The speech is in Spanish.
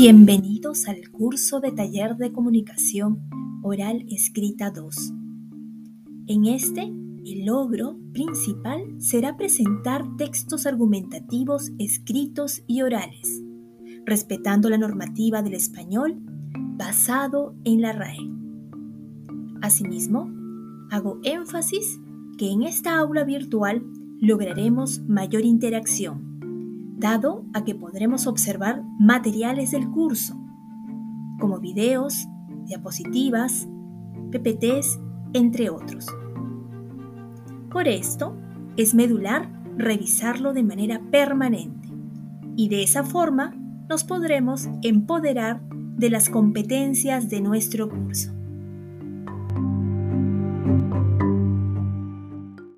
Bienvenidos al curso de taller de comunicación oral escrita 2. En este, el logro principal será presentar textos argumentativos escritos y orales, respetando la normativa del español basado en la RAE. Asimismo, hago énfasis que en esta aula virtual lograremos mayor interacción, dado a que podremos observar materiales del curso, como videos, diapositivas, PPTs, entre otros. Por esto, es medular revisarlo de manera permanente y de esa forma nos podremos empoderar de las competencias de nuestro curso.